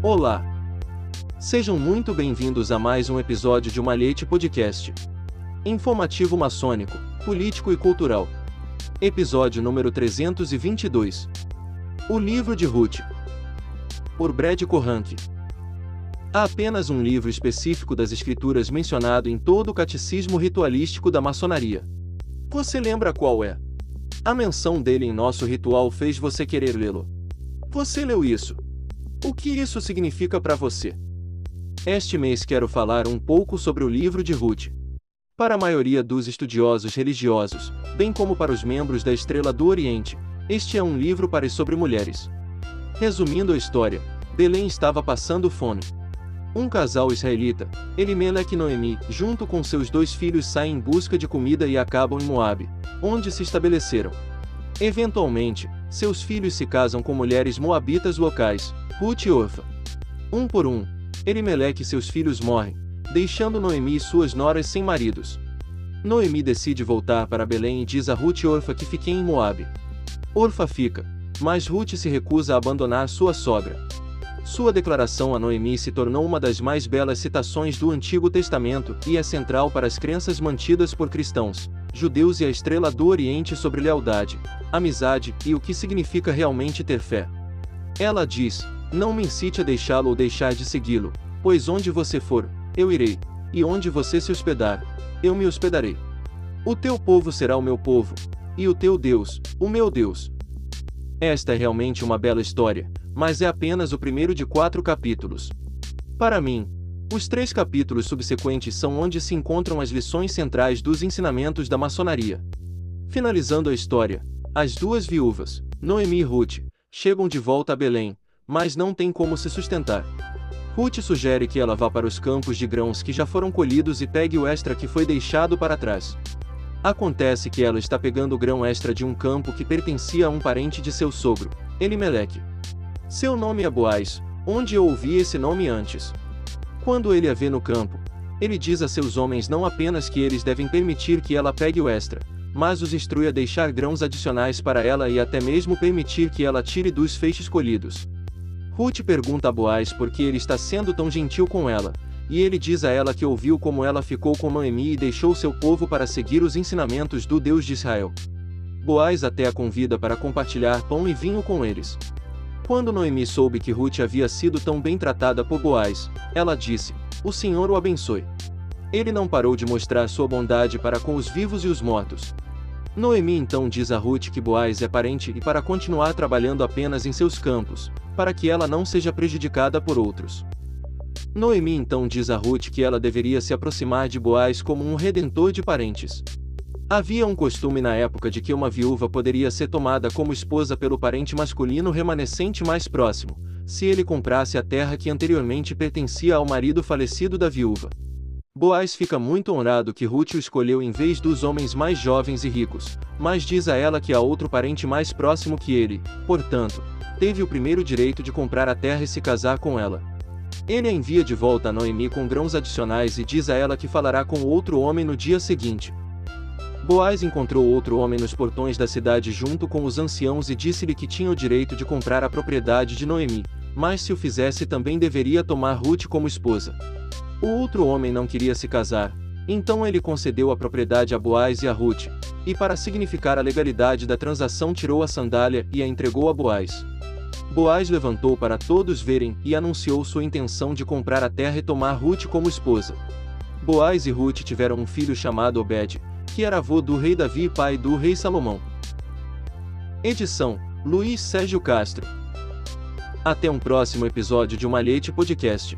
Olá! Sejam muito bem-vindos a mais um episódio de Malhete Podcast. Informativo maçônico, político e cultural. Episódio número 322. O livro de Ruth. Por Brad Corranque. Há apenas um livro específico das escrituras mencionado em todo o catecismo ritualístico da maçonaria. Você lembra qual é? A menção dele em nosso ritual fez você querer lê-lo. Você leu isso. O que isso significa para você? Este mês quero falar um pouco sobre o livro de Ruth. Para a maioria dos estudiosos religiosos, bem como para os membros da Estrela do Oriente, este é um livro para e sobre mulheres. Resumindo a história, Belém estava passando fome. Um casal israelita, Elimelech e Noemi, junto com seus dois filhos saem em busca de comida e acabam em Moabe, onde se estabeleceram. Eventualmente, seus filhos se casam com mulheres moabitas locais, Ruth e Orfa. Um por um, Elimelech e seus filhos morrem, deixando Noemi e suas noras sem maridos. Noemi decide voltar para Belém e diz a Ruth e Orfa que fiquem em Moabe. Orfa fica, mas Ruth se recusa a abandonar sua sogra. Sua declaração a Noemi se tornou uma das mais belas citações do Antigo Testamento e é central para as crenças mantidas por cristãos, judeus e a estrela do Oriente sobre lealdade, amizade e o que significa realmente ter fé. Ela diz: Não me incite a deixá-lo ou deixar de segui-lo, pois onde você for, eu irei, e onde você se hospedar, eu me hospedarei. O teu povo será o meu povo, e o teu Deus, o meu Deus. Esta é realmente uma bela história, mas é apenas o primeiro de quatro capítulos. Para mim, os três capítulos subsequentes são onde se encontram as lições centrais dos ensinamentos da maçonaria. Finalizando a história, as duas viúvas, Noemi e Ruth, chegam de volta a Belém, mas não têm como se sustentar. Ruth sugere que ela vá para os campos de grãos que já foram colhidos e pegue o extra que foi deixado para trás. Acontece que ela está pegando o grão extra de um campo que pertencia a um parente de seu sogro, Elimelech. Seu nome é Boaz, onde eu ouvi esse nome antes. Quando ele a vê no campo, ele diz a seus homens não apenas que eles devem permitir que ela pegue o extra, mas os instrui a deixar grãos adicionais para ela e até mesmo permitir que ela tire dos feixes colhidos. Ruth pergunta a Boaz por que ele está sendo tão gentil com ela, e ele diz a ela que ouviu como ela ficou com Noemi e deixou seu povo para seguir os ensinamentos do Deus de Israel. Boaz até a convida para compartilhar pão e vinho com eles. Quando Noemi soube que Ruth havia sido tão bem tratada por Boaz, ela disse: O Senhor o abençoe. Ele não parou de mostrar sua bondade para com os vivos e os mortos. Noemi então diz a Ruth que Boaz é parente e para continuar trabalhando apenas em seus campos, para que ela não seja prejudicada por outros. Noemi então diz a Ruth que ela deveria se aproximar de Boaz como um redentor de parentes. Havia um costume na época de que uma viúva poderia ser tomada como esposa pelo parente masculino remanescente mais próximo, se ele comprasse a terra que anteriormente pertencia ao marido falecido da viúva. Boaz fica muito honrado que Ruth o escolheu em vez dos homens mais jovens e ricos, mas diz a ela que há outro parente mais próximo que ele, portanto, teve o primeiro direito de comprar a terra e se casar com ela. Ele a envia de volta a Noemi com grãos adicionais e diz a ela que falará com outro homem no dia seguinte. Boaz encontrou outro homem nos portões da cidade junto com os anciãos e disse-lhe que tinha o direito de comprar a propriedade de Noemi, mas se o fizesse também deveria tomar Ruth como esposa. O outro homem não queria se casar, então ele concedeu a propriedade a Boaz e a Ruth, e para significar a legalidade da transação tirou a sandália e a entregou a Boaz. Boaz levantou para todos verem e anunciou sua intenção de comprar a terra e tomar Ruth como esposa. Boaz e Ruth tiveram um filho chamado Obed, que era avô do rei Davi e pai do rei Salomão. Edição: Luiz Sérgio Castro. Até um próximo episódio de Malhete Podcast.